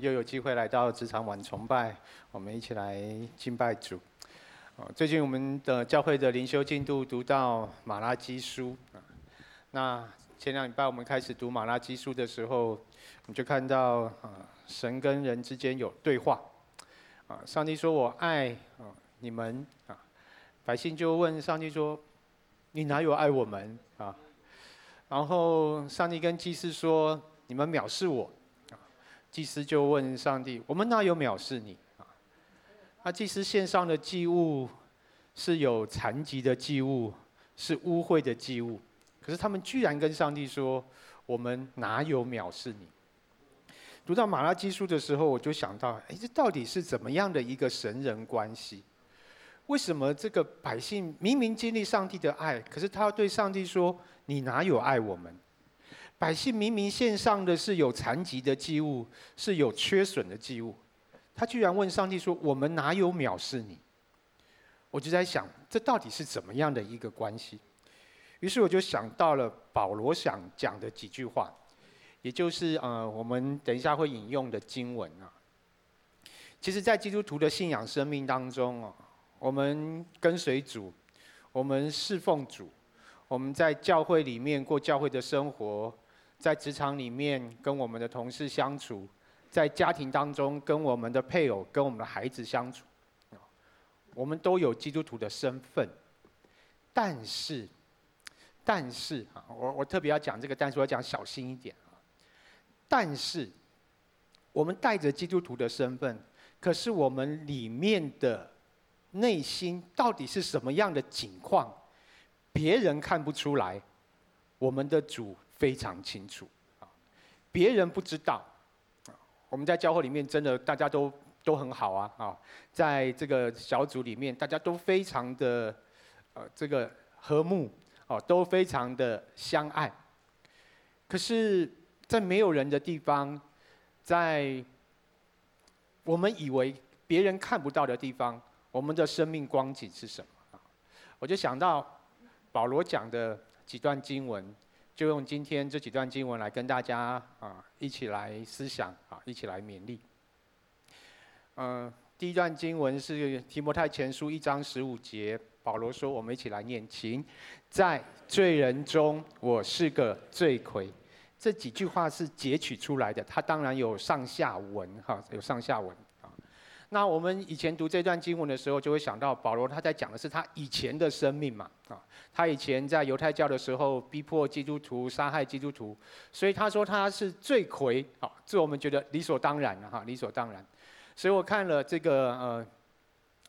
又有机会来到职场晚崇拜，我们一起来敬拜主。最近我们的教会的灵修进度读到马拉基书。啊那前两礼拜我们开始读马拉基书的时候，我们就看到啊，神跟人之间有对话。啊，上帝说：“我爱啊你们啊。”百姓就问上帝说：“你哪有爱我们啊？”然后上帝跟祭司说：“你们藐视我。”祭司就问上帝：“我们哪有藐视你啊？”那祭司献上的祭物是有残疾的祭物，是污秽的祭物。可是他们居然跟上帝说：“我们哪有藐视你？”读到马拉基书的时候，我就想到：哎，这到底是怎么样的一个神人关系？为什么这个百姓明明经历上帝的爱，可是他要对上帝说：“你哪有爱我们？”百姓明明献上的是有残疾的祭物，是有缺损的祭物，他居然问上帝说：“我们哪有藐视你？”我就在想，这到底是怎么样的一个关系？于是我就想到了保罗想讲的几句话，也就是呃，我们等一下会引用的经文啊。其实，在基督徒的信仰生命当中哦，我们跟随主，我们侍奉主，我们在教会里面过教会的生活。在职场里面跟我们的同事相处，在家庭当中跟我们的配偶、跟我们的孩子相处，我们都有基督徒的身份。但是，但是啊，我我特别要讲这个，但是我要讲小心一点啊。但是，我们带着基督徒的身份，可是我们里面的内心到底是什么样的境况，别人看不出来，我们的主。非常清楚，啊，别人不知道，啊，我们在教会里面真的大家都都很好啊，啊，在这个小组里面大家都非常的，呃，这个和睦，哦，都非常的相爱。可是，在没有人的地方，在我们以为别人看不到的地方，我们的生命光景是什么？我就想到保罗讲的几段经文。就用今天这几段经文来跟大家啊一起来思想啊，一起来勉励。嗯，第一段经文是提摩太前书一章十五节，保罗说：“我们一起来念，请在罪人中，我是个罪魁。”这几句话是截取出来的，它当然有上下文哈，有上下文。那我们以前读这段经文的时候，就会想到保罗他在讲的是他以前的生命嘛，啊，他以前在犹太教的时候逼迫基督徒、杀害基督徒，所以他说他是罪魁，啊，这我们觉得理所当然哈，理所当然。所以我看了这个呃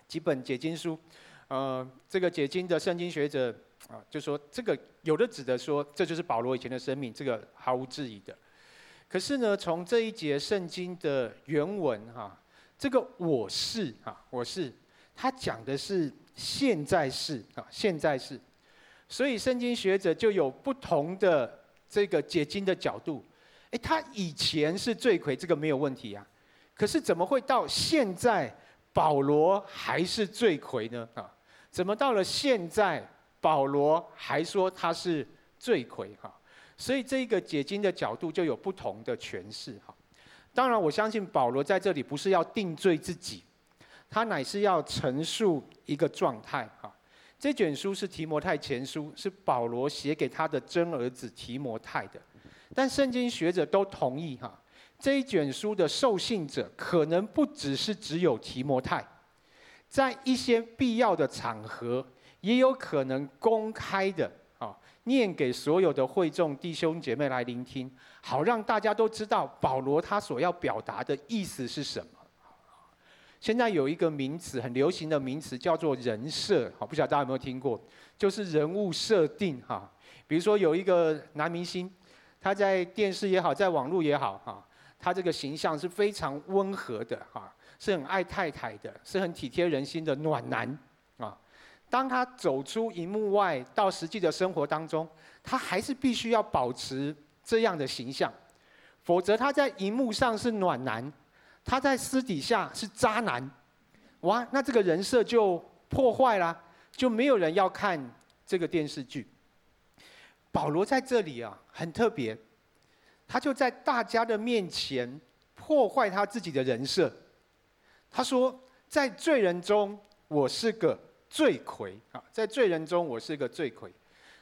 几本解经书，呃，这个解经的圣经学者啊，就说这个有的指的说这就是保罗以前的生命，这个毫无质疑的。可是呢，从这一节圣经的原文哈。这个我是啊，我是，他讲的是现在式啊，现在式，所以圣经学者就有不同的这个解经的角度。哎，他以前是罪魁，这个没有问题啊，可是怎么会到现在保罗还是罪魁呢？啊，怎么到了现在保罗还说他是罪魁？哈，所以这个解经的角度就有不同的诠释哈。当然，我相信保罗在这里不是要定罪自己，他乃是要陈述一个状态。哈，这卷书是提摩太前书，是保罗写给他的真儿子提摩太的。但圣经学者都同意，哈，这一卷书的受信者可能不只是只有提摩太，在一些必要的场合，也有可能公开的。念给所有的会众弟兄姐妹来聆听，好让大家都知道保罗他所要表达的意思是什么。现在有一个名词很流行的名词叫做人设，好，不晓得大家有没有听过？就是人物设定哈。比如说有一个男明星，他在电视也好，在网络也好哈，他这个形象是非常温和的哈，是很爱太太的，是很体贴人心的暖男。当他走出荧幕外到实际的生活当中，他还是必须要保持这样的形象，否则他在荧幕上是暖男，他在私底下是渣男，哇，那这个人设就破坏了，就没有人要看这个电视剧。保罗在这里啊，很特别，他就在大家的面前破坏他自己的人设。他说，在罪人中，我是个罪魁啊，在罪人中，我是个罪魁。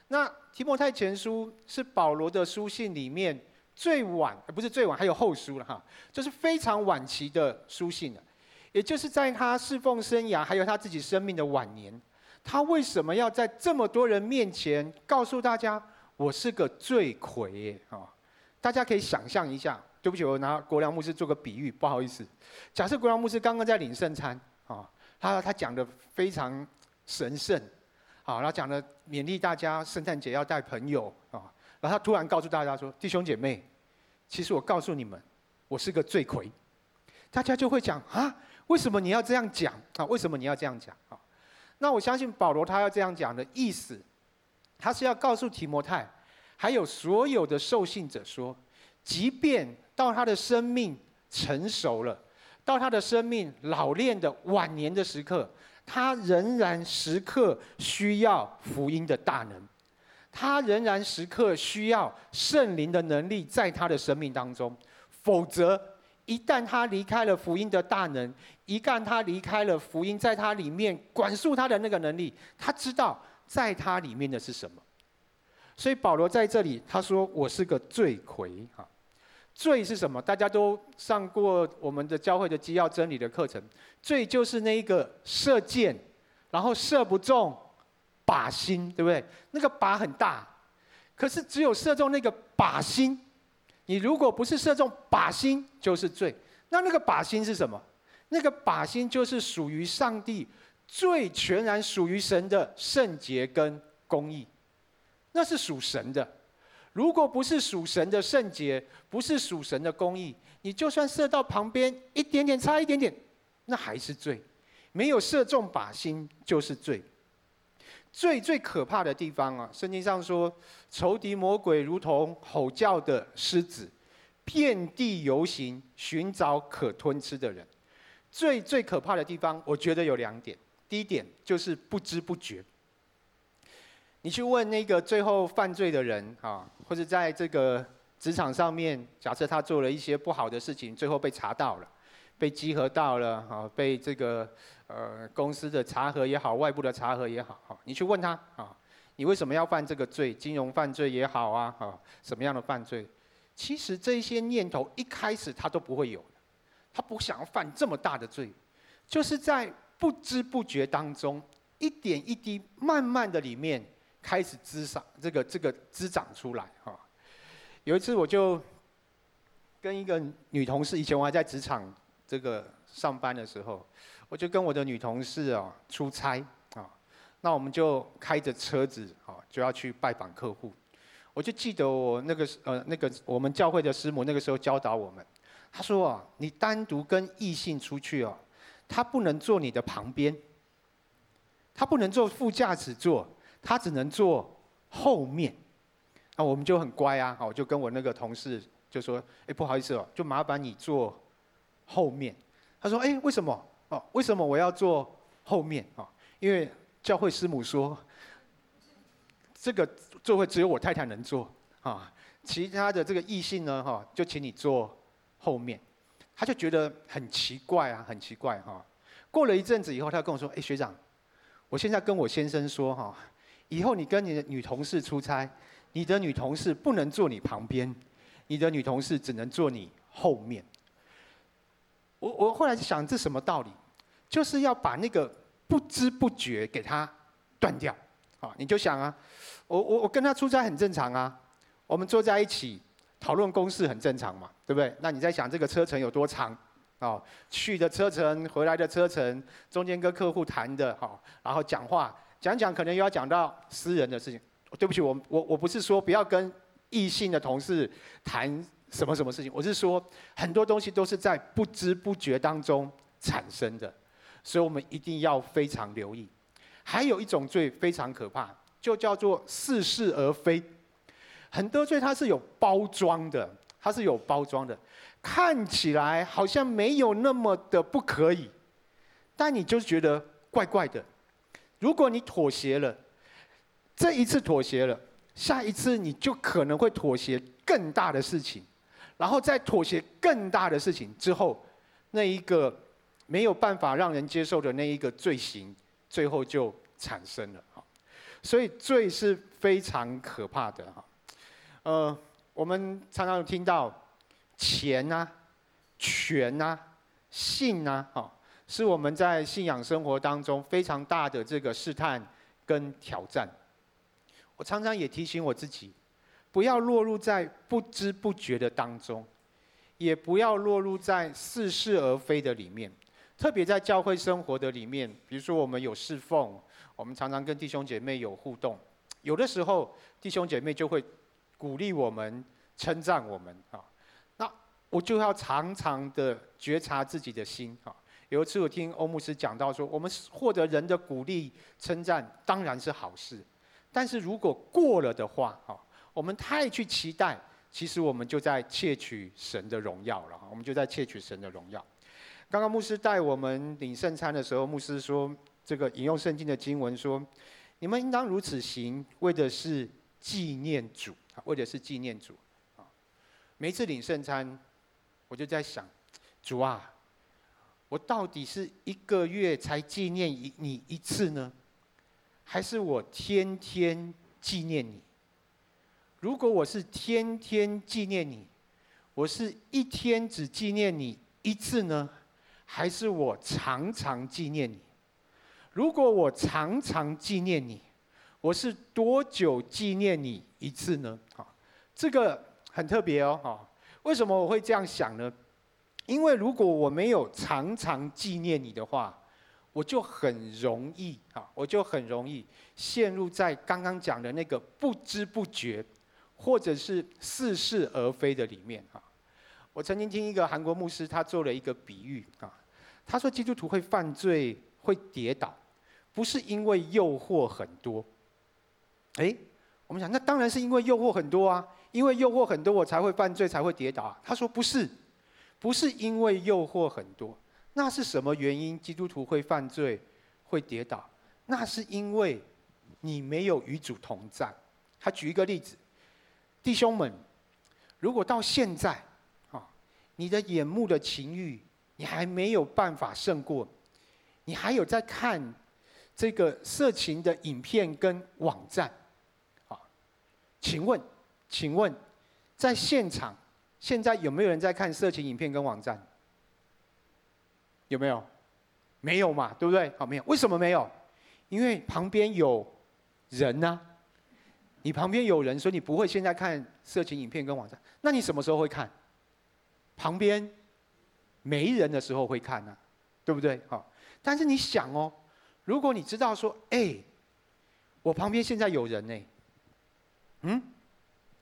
那提摩太前书是保罗的书信里面最晚，不是最晚，还有后书了哈，就是非常晚期的书信了。也就是在他侍奉生涯，还有他自己生命的晚年，他为什么要在这么多人面前告诉大家，我是个罪魁啊？大家可以想象一下。对不起，我拿国良牧师做个比喻，不好意思。假设国良牧师刚刚在领圣餐啊，他他讲的非常神圣，好，然后讲了勉励大家圣诞节要带朋友啊，然后他突然告诉大家说：“弟兄姐妹，其实我告诉你们，我是个罪魁。”大家就会讲啊。为什么你要这样讲啊？为什么你要这样讲啊？那我相信保罗他要这样讲的意思，他是要告诉提摩太，还有所有的受信者说，即便到他的生命成熟了，到他的生命老练的晚年的时刻，他仍然时刻需要福音的大能，他仍然时刻需要圣灵的能力在他的生命当中，否则。一旦他离开了福音的大能，一旦他离开了福音在他里面管束他的那个能力，他知道在他里面的是什么。所以保罗在这里他说：“我是个罪魁。”哈，罪是什么？大家都上过我们的教会的基要真理的课程。罪就是那一个射箭，然后射不中靶心，对不对？那个靶很大，可是只有射中那个靶心。你如果不是射中靶心，就是罪。那那个靶心是什么？那个靶心就是属于上帝，最全然属于神的圣洁跟公义，那是属神的。如果不是属神的圣洁，不是属神的公义，你就算射到旁边一点点，差一点点，那还是罪。没有射中靶心，就是罪。最最可怕的地方啊，圣经上说，仇敌魔鬼如同吼叫的狮子，遍地游行，寻找可吞吃的人。最最可怕的地方，我觉得有两点。第一点就是不知不觉。你去问那个最后犯罪的人啊，或者在这个职场上面，假设他做了一些不好的事情，最后被查到了，被稽核到了啊，被这个。呃，公司的查核也好，外部的查核也好，哈，你去问他啊，你为什么要犯这个罪？金融犯罪也好啊，啊，什么样的犯罪？其实这些念头一开始他都不会有的，他不想要犯这么大的罪，就是在不知不觉当中，一点一滴，慢慢的里面开始滋长，这个这个滋长出来哈。有一次我就跟一个女同事，以前我还在职场这个上班的时候。我就跟我的女同事啊出差啊，那我们就开着车子啊就要去拜访客户。我就记得我那个呃那个我们教会的师母那个时候教导我们，她说啊，你单独跟异性出去哦，他不能坐你的旁边，他不能坐副驾驶座，他只能坐后面。那我们就很乖啊，我就跟我那个同事就说，哎不好意思哦，就麻烦你坐后面。他说，哎为什么？哦，为什么我要坐后面啊？因为教会师母说，这个座位只有我太太能坐啊，其他的这个异性呢，哈，就请你坐后面。他就觉得很奇怪啊，很奇怪哈。过了一阵子以后，他跟我说：“哎，学长，我现在跟我先生说哈，以后你跟你的女同事出差，你的女同事不能坐你旁边，你的女同事只能坐你后面。”我我后来就想，这什么道理？就是要把那个不知不觉给它断掉。啊，你就想啊，我我我跟他出差很正常啊，我们坐在一起讨论公事很正常嘛，对不对？那你在想这个车程有多长？哦，去的车程，回来的车程，中间跟客户谈的，好，然后讲话讲讲，可能又要讲到私人的事情。对不起，我我我不是说不要跟异性的同事谈。什么什么事情？我是说，很多东西都是在不知不觉当中产生的，所以我们一定要非常留意。还有一种罪非常可怕，就叫做似是而非。很多罪它是有包装的，它是有包装的，看起来好像没有那么的不可以，但你就是觉得怪怪的。如果你妥协了，这一次妥协了，下一次你就可能会妥协更大的事情。然后再妥协更大的事情之后，那一个没有办法让人接受的那一个罪行，最后就产生了。所以罪是非常可怕的哈。呃，我们常常听到钱啊、权啊、性啊，哈，是我们在信仰生活当中非常大的这个试探跟挑战。我常常也提醒我自己，不要落入在不知不觉的当中，也不要落入在似是而非的里面。特别在教会生活的里面，比如说我们有侍奉，我们常常跟弟兄姐妹有互动，有的时候弟兄姐妹就会鼓励我们、称赞我们啊。那我就要常常的觉察自己的心啊。有一次我听欧牧师讲到说，我们获得人的鼓励、称赞当然是好事。但是如果过了的话，哈，我们太去期待，其实我们就在窃取神的荣耀了。我们就在窃取神的荣耀。刚刚牧师带我们领圣餐的时候，牧师说，这个引用圣经的经文说，你们应当如此行，为的是纪念主，为的是纪念主。啊，每一次领圣餐，我就在想，主啊，我到底是一个月才纪念一你一次呢？还是我天天纪念你？如果我是天天纪念你，我是一天只纪念你一次呢？还是我常常纪念你？如果我常常纪念你，我是多久纪念你一次呢？啊，这个很特别哦，哈，为什么我会这样想呢？因为如果我没有常常纪念你的话，我就很容易啊，我就很容易陷入在刚刚讲的那个不知不觉，或者是似是而非的里面啊。我曾经听一个韩国牧师，他做了一个比喻啊，他说基督徒会犯罪、会跌倒，不是因为诱惑很多。哎，我们想，那当然是因为诱惑很多啊，因为诱惑很多，我才会犯罪，才会跌倒啊。他说不是，不是因为诱惑很多。那是什么原因？基督徒会犯罪，会跌倒？那是因为你没有与主同在。他举一个例子，弟兄们，如果到现在，啊，你的眼目的情欲，你还没有办法胜过，你还有在看这个色情的影片跟网站，啊，请问，请问，在现场现在有没有人在看色情影片跟网站？有没有？没有嘛，对不对？好，没有。为什么没有？因为旁边有人呢、啊。你旁边有人，所以你不会现在看色情影片跟网站。那你什么时候会看？旁边没人的时候会看呢、啊，对不对？好，但是你想哦，如果你知道说，哎，我旁边现在有人呢，嗯，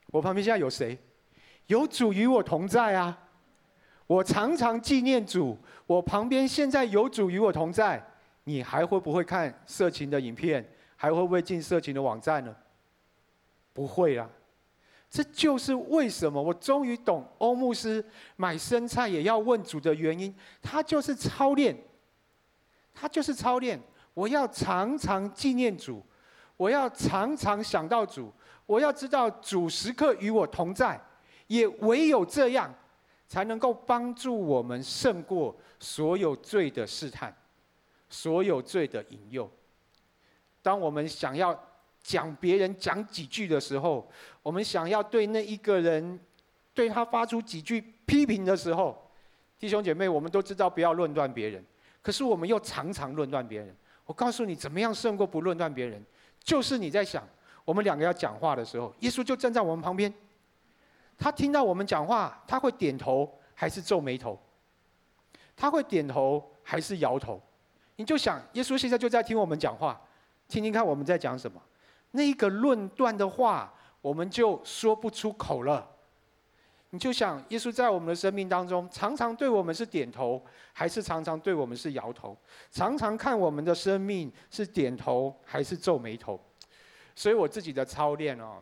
我旁边现在有谁？有主与我同在啊。我常常纪念主，我旁边现在有主与我同在，你还会不会看色情的影片？还会不会进色情的网站呢？不会啦。这就是为什么我终于懂欧牧师买生菜也要问主的原因。他就是操练，他就是操练。我要常常纪念主，我要常常想到主，我要知道主时刻与我同在，也唯有这样。才能够帮助我们胜过所有罪的试探，所有罪的引诱。当我们想要讲别人讲几句的时候，我们想要对那一个人对他发出几句批评的时候，弟兄姐妹，我们都知道不要论断别人，可是我们又常常论断别人。我告诉你，怎么样胜过不论断别人？就是你在想，我们两个要讲话的时候，耶稣就站在我们旁边。他听到我们讲话，他会点头还是皱眉头？他会点头还是摇头？你就想，耶稣现在就在听我们讲话，听听看我们在讲什么。那个论断的话，我们就说不出口了。你就想，耶稣在我们的生命当中，常常对我们是点头，还是常常对我们是摇头？常常看我们的生命是点头还是皱眉头？所以我自己的操练哦，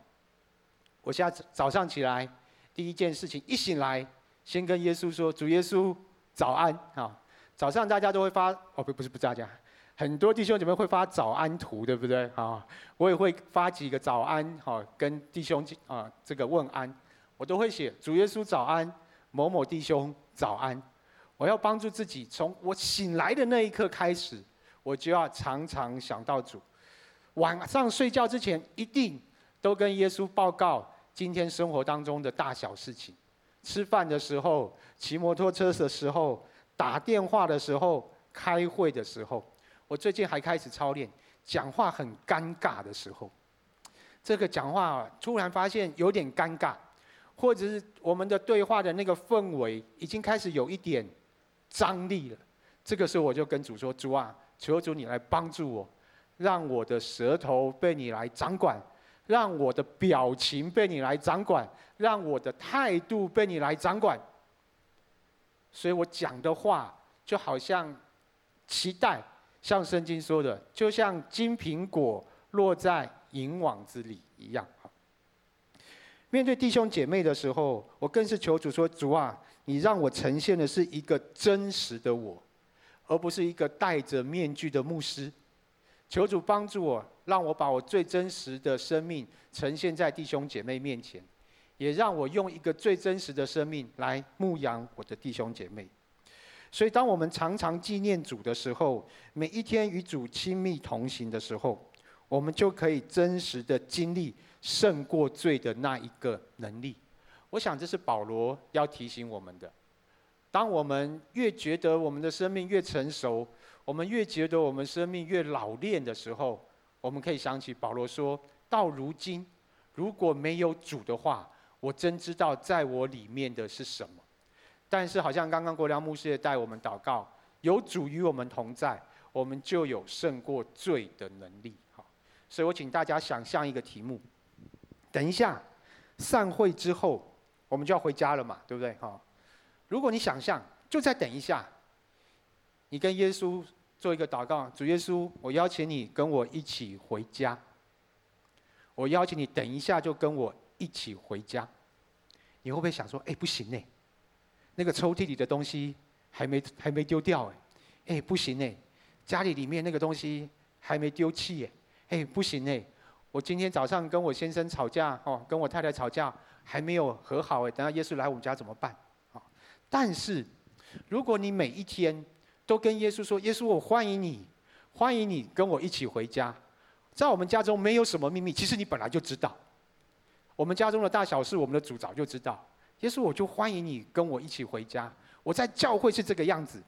我现在早上起来。第一件事情，一醒来，先跟耶稣说：“主耶稣，早安啊！”早上大家都会发哦，不，不是不是大家，很多弟兄姐妹会发早安图，对不对啊？我也会发几个早安，哈，跟弟兄啊这个问安，我都会写：“主耶稣早安，某某弟兄早安。我要帮助自己，从我醒来的那一刻开始，我就要常常想到主。晚上睡觉之前，一定都跟耶稣报告今天生活当中的大小事情。吃饭的时候，骑摩托车的时候，打电话的时候，开会的时候。我最近还开始操练，讲话很尴尬的时候。这个讲话突然发现有点尴尬，或者是我们的对话的那个氛围已经开始有一点。张力了，这个时候我就跟主说：“主啊，求主你来帮助我，让我的舌头被你来掌管，让我的表情被你来掌管，让我的态度被你来掌管。”所以我讲的话就好像期待，像圣经说的，就像金苹果落在银网子里一样。面对弟兄姐妹的时候，我更是求主说：“主啊。”你让我呈现的是一个真实的我，而不是一个戴着面具的牧师。求主帮助我，让我把我最真实的生命呈现在弟兄姐妹面前，也让我用一个最真实的生命来牧养我的弟兄姐妹。所以，当我们常常纪念主的时候，每一天与主亲密同行的时候，我们就可以真实的经历胜过罪的那一个能力。我想这是保罗要提醒我们的。当我们越觉得我们的生命越成熟，我们越觉得我们生命越老练的时候，我们可以想起保罗说：“到如今，如果没有主的话，我真知道在我里面的是什么。但是，好像刚刚国良牧师也带我们祷告，有主与我们同在，我们就有胜过罪的能力。好，所以我请大家想象一个题目：等一下散会之后。我们就要回家了嘛，对不对？哈，如果你想象，就再等一下，你跟耶稣做一个祷告，主耶稣，我邀请你跟我一起回家。我邀请你等一下就跟我一起回家。你会不会想说，哎，不行呢？那个抽屉里的东西还没还没丢掉哎，哎，不行呢，家里里面那个东西还没丢弃哎，哎，不行呢，我今天早上跟我先生吵架哦，跟我太太吵架。还没有和好哎，等下耶稣来我们家怎么办？啊！但是，如果你每一天都跟耶稣说：“耶稣，我欢迎你，欢迎你跟我一起回家。”在我们家中没有什么秘密，其实你本来就知道。我们家中的大小事，我们的主早就知道。耶稣，我就欢迎你跟我一起回家。我在教会是这个样子，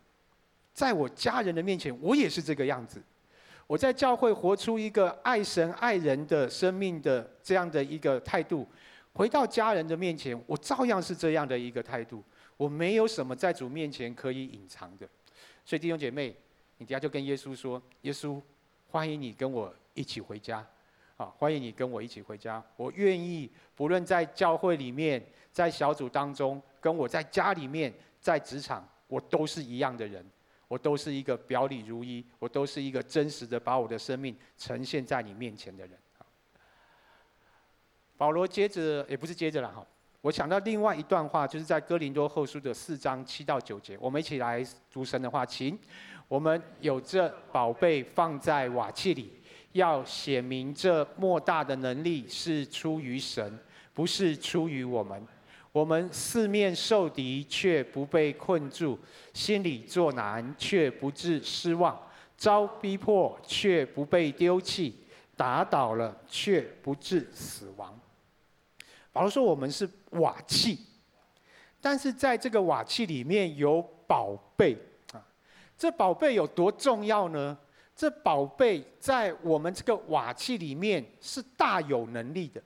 在我家人的面前，我也是这个样子。我在教会活出一个爱神爱人的生命的这样的一个态度。回到家人的面前，我照样是这样的一个态度。我没有什么在主面前可以隐藏的。所以弟兄姐妹，你等下就跟耶稣说：“耶稣，欢迎你跟我一起回家。啊，欢迎你跟我一起回家。我愿意，不论在教会里面，在小组当中，跟我在家里面，在职场，我都是一样的人。我都是一个表里如一，我都是一个真实的把我的生命呈现在你面前的人。”保罗接着也不是接着了哈，我想到另外一段话，就是在哥林多后书的四章七到九节，我们一起来读神的话，请我们有这宝贝放在瓦器里，要写明这莫大的能力是出于神，不是出于我们。我们四面受敌却不被困住，心里作难却不致失望，遭逼迫却不被丢弃，打倒了却不致死亡。保罗说：“我们是瓦器，但是在这个瓦器里面有宝贝啊！这宝贝有多重要呢？这宝贝在我们这个瓦器里面是大有能力的。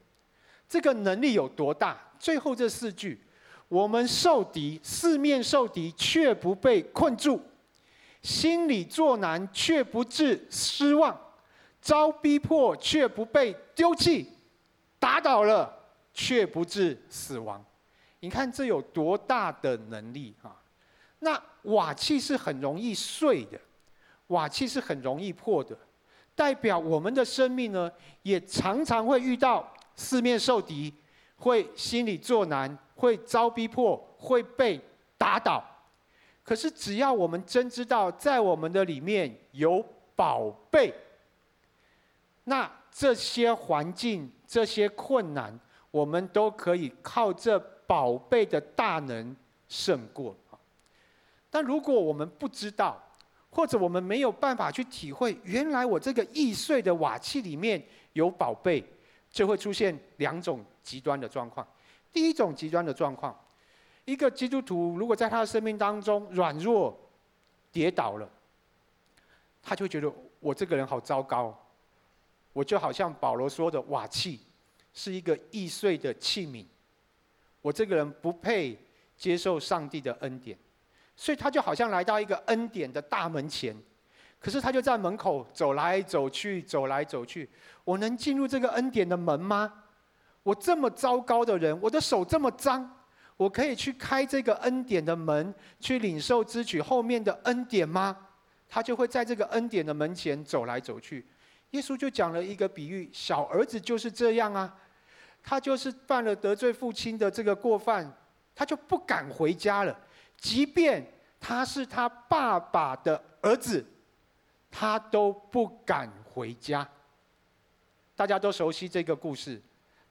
这个能力有多大？最后这四句：我们受敌，四面受敌，却不被困住；心里作难，却不致失望；遭逼迫，却不被丢弃；打倒了。”却不致死亡，你看这有多大的能力啊？那瓦器是很容易碎的，瓦器是很容易破的，代表我们的生命呢，也常常会遇到四面受敌，会心里作难，会遭逼迫，会被打倒。可是只要我们真知道，在我们的里面有宝贝，那这些环境，这些困难。我们都可以靠这宝贝的大能胜过。但如果我们不知道，或者我们没有办法去体会，原来我这个易碎的瓦器里面有宝贝，就会出现两种极端的状况。第一种极端的状况，一个基督徒如果在他的生命当中软弱、跌倒了，他就觉得我这个人好糟糕，我就好像保罗说的瓦器，是一个易碎的器皿，我这个人不配接受上帝的恩典。所以他就好像来到一个恩典的大门前，可是他就在门口走来走去，走来走去。我能进入这个恩典的门吗？我这么糟糕的人，我的手这么脏，我可以去开这个恩典的门，去领受支取后面的恩典吗？他就会在这个恩典的门前走来走去。耶稣就讲了一个比喻：小儿子就是这样啊，他就是犯了得罪父亲的这个过犯，他就不敢回家了。即便他是他爸爸的儿子，他都不敢回家。大家都熟悉这个故事，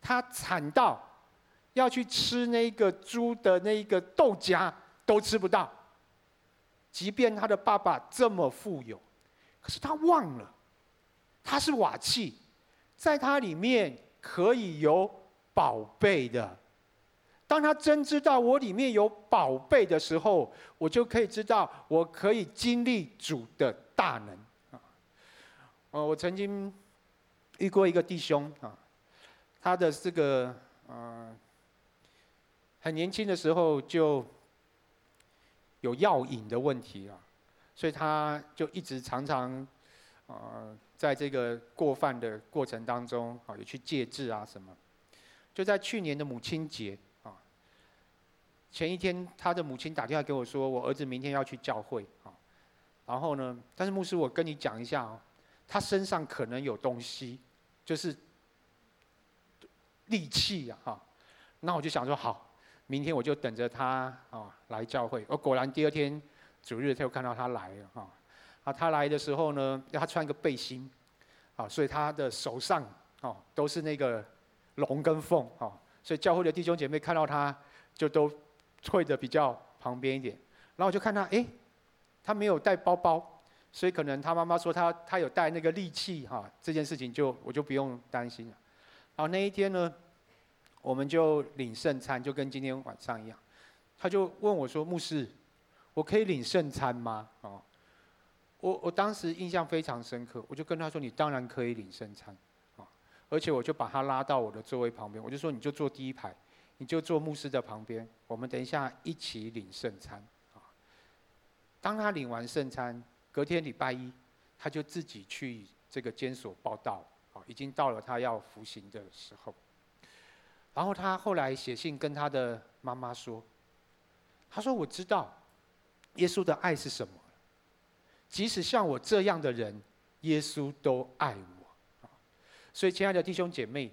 他惨到要去吃那个猪的那个豆荚都吃不到。即便他的爸爸这么富有，可是他忘了，他是瓦器，在他里面可以有宝贝的。当他真知道我里面有宝贝的时候，我就可以知道我可以经历主的大能啊！呃，我曾经遇过一个弟兄啊，他的这个呃很年轻的时候就有药瘾的问题啊，所以他就一直常常呃在这个过犯的过程当中啊，有去戒制啊什么，就在去年的母亲节啊。前一天，他的母亲打电话给我说：“我儿子明天要去教会啊。”然后呢，但是牧师，我跟你讲一下哦，他身上可能有东西，就是利器呀，哈。那我就想说，好，明天我就等着他啊来教会。我果然第二天主日，他又看到他来了哈。啊，他来的时候呢，要他穿一个背心，啊，所以他的手上哦都是那个龙跟凤啊，所以教会的弟兄姐妹看到他就都。退的比较旁边一点，然后我就看他，哎，他没有带包包，所以可能他妈妈说他他有带那个利器哈，这件事情就我就不用担心了。然后那一天呢，我们就领圣餐，就跟今天晚上一样，他就问我说：“牧师，我可以领圣餐吗？”哦，我我当时印象非常深刻，我就跟他说：“你当然可以领圣餐，啊，而且我就把他拉到我的座位旁边，我就说你就坐第一排。”你就坐牧师的旁边，我们等一下一起领圣餐啊。当他领完圣餐，隔天礼拜一，他就自己去这个监所报到，啊，已经到了他要服刑的时候。然后他后来写信跟他的妈妈说：“他说我知道耶稣的爱是什么，即使像我这样的人，耶稣都爱我。”所以，亲爱的弟兄姐妹。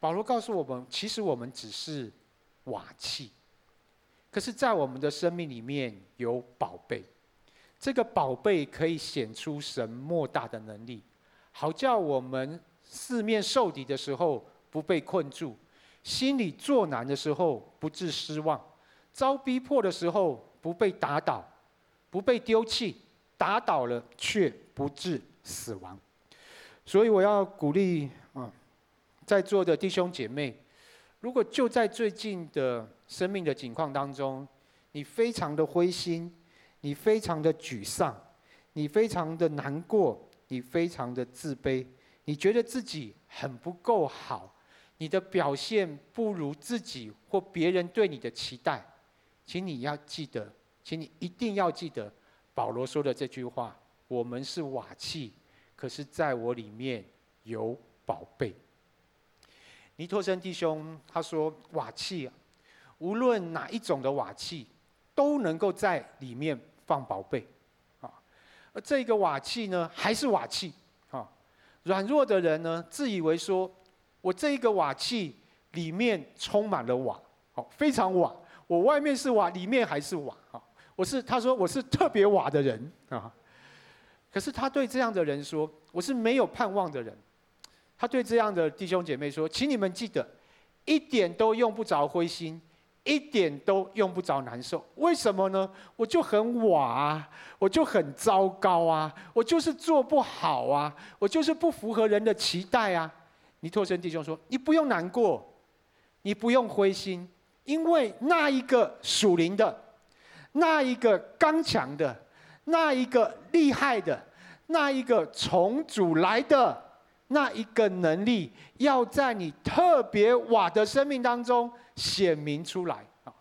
保罗告诉我们，其实我们只是瓦器，可是，在我们的生命里面有宝贝。这个宝贝可以显出神莫大的能力，好叫我们四面受敌的时候不被困住，心里作难的时候不致失望，遭逼迫的时候不被打倒，不被丢弃，打倒了却不致死亡。所以，我要鼓励啊。在座的弟兄姐妹，如果就在最近的生命的境况当中，你非常的灰心，你非常的沮丧，你非常的难过，你非常的自卑，你觉得自己很不够好，你的表现不如自己或别人对你的期待，请你要记得，请你一定要记得保罗说的这句话：我们是瓦器，可是在我里面有宝贝。尼托生弟兄他说：“瓦器啊，无论哪一种的瓦器，都能够在里面放宝贝，啊，而这个瓦器呢，还是瓦器，啊，软弱的人呢，自以为说，我这一个瓦器里面充满了瓦，好，非常瓦，我外面是瓦，里面还是瓦，啊，我是他说我是特别瓦的人，啊，可是他对这样的人说，我是没有盼望的人。”他对这样的弟兄姐妹说：“请你们记得，一点都用不着灰心，一点都用不着难受。为什么呢？我就很瓦啊，我就很糟糕啊，我就是做不好啊，我就是不符合人的期待啊。尼托生弟兄说：“你不用难过，你不用灰心，因为那一个属灵的，那一个刚强的，那一个厉害的，那一个从主来的。”那一个能力要在你特别瓦的生命当中显明出来啊，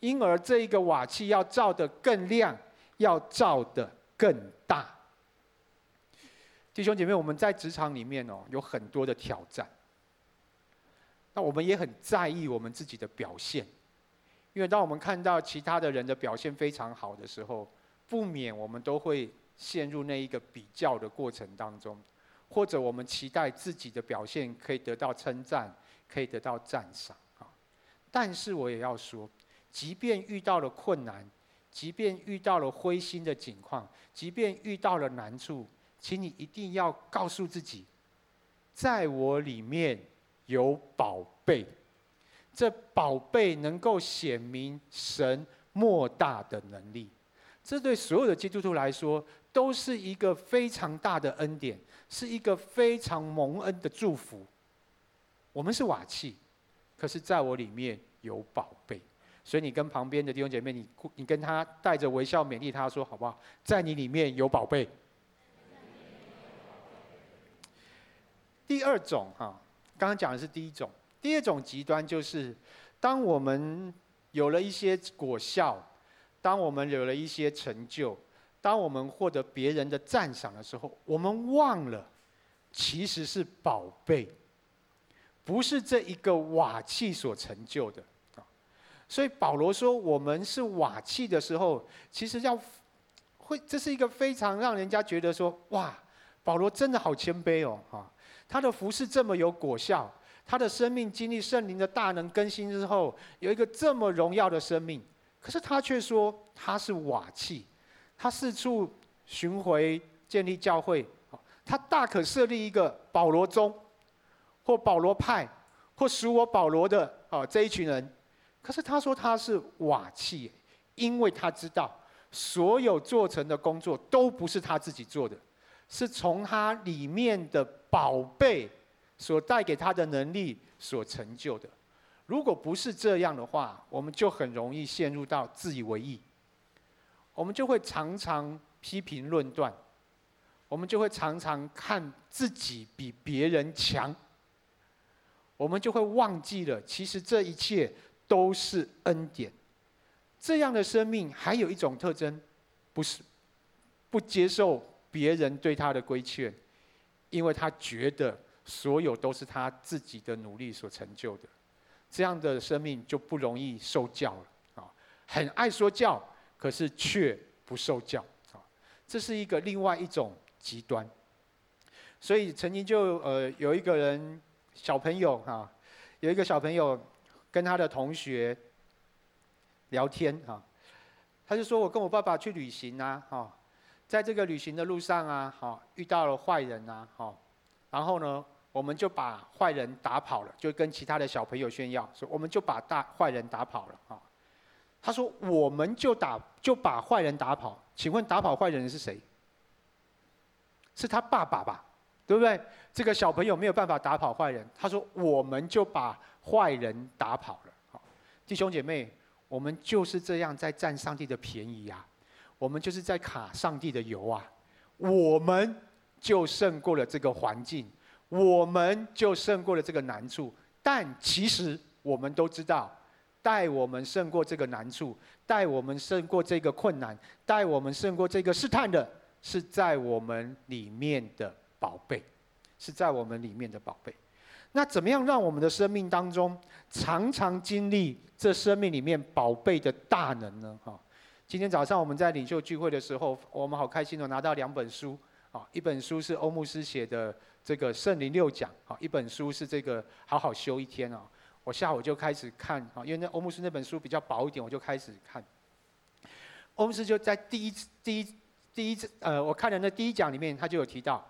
因而这一个瓦器要照得更亮，要照得更大。弟兄姐妹，我们在职场里面哦，有很多的挑战。那我们也很在意我们自己的表现，因为当我们看到其他的人的表现非常好的时候，不免我们都会陷入那一个比较的过程当中。或者我们期待自己的表现可以得到称赞，可以得到赞赏啊！但是我也要说，即便遇到了困难，即便遇到了灰心的境况，即便遇到了难处，请你一定要告诉自己，在我里面有宝贝，这宝贝能够显明神莫大的能力。这对所有的基督徒来说，都是一个非常大的恩典。是一个非常蒙恩的祝福。我们是瓦器，可是在我里面有宝贝，所以你跟旁边的弟兄姐妹，你你跟他带着微笑勉励他说，好不好？在你里面有宝贝。第二种哈，刚刚讲的是第一种，第二种极端就是，当我们有了一些果效，当我们有了一些成就。当我们获得别人的赞赏的时候，我们忘了，其实是宝贝，不是这一个瓦器所成就的啊。所以保罗说，我们是瓦器的时候，其实要会，这是一个非常让人家觉得说，哇，保罗真的好谦卑哦，哈，他的服事这么有果效，他的生命经历圣灵的大能更新之后，有一个这么荣耀的生命，可是他却说他是瓦器。他四处巡回建立教会，他大可设立一个保罗宗，或保罗派，或属我保罗的啊这一群人。可是他说他是瓦器，因为他知道所有做成的工作都不是他自己做的，是从他里面的宝贝所带给他的能力所成就的。如果不是这样的话，我们就很容易陷入到自以为意。我们就会常常批评论断，我们就会常常看自己比别人强，我们就会忘记了，其实这一切都是恩典。这样的生命还有一种特征，不是不接受别人对他的规劝，因为他觉得所有都是他自己的努力所成就的。这样的生命就不容易受教了啊，很爱说教。可是却不受教，啊，这是一个另外一种极端。所以曾经就呃有一个人小朋友哈，有一个小朋友跟他的同学聊天哈，他就说，我跟我爸爸去旅行啊，哈，在这个旅行的路上啊，哈，遇到了坏人啊，哈，然后呢，我们就把坏人打跑了，就跟其他的小朋友炫耀说，我们就把大坏人打跑了，啊。他说：“我们就打，就把坏人打跑。请问打跑坏人的是谁？是他爸爸吧？对不对？这个小朋友没有办法打跑坏人。他说：我们就把坏人打跑了。好，弟兄姐妹，我们就是这样在占上帝的便宜呀、啊，我们就是在卡上帝的油啊。我们就胜过了这个环境，我们就胜过了这个难处。但其实我们都知道。”带我们胜过这个难处，带我们胜过这个困难，带我们胜过这个试探的，是在我们里面的宝贝，是在我们里面的宝贝。那怎么样让我们的生命当中常常经历这生命里面宝贝的大能呢？哈，今天早上我们在领袖聚会的时候，我们好开心的拿到两本书，啊，一本书是欧牧师写的这个圣灵六讲，啊，一本书是这个好好休一天啊。我下午就开始看啊，因为那欧牧师那本书比较薄一点，我就开始看。欧牧师就在第一次第一第一次呃，我看的那第一讲里面，他就有提到，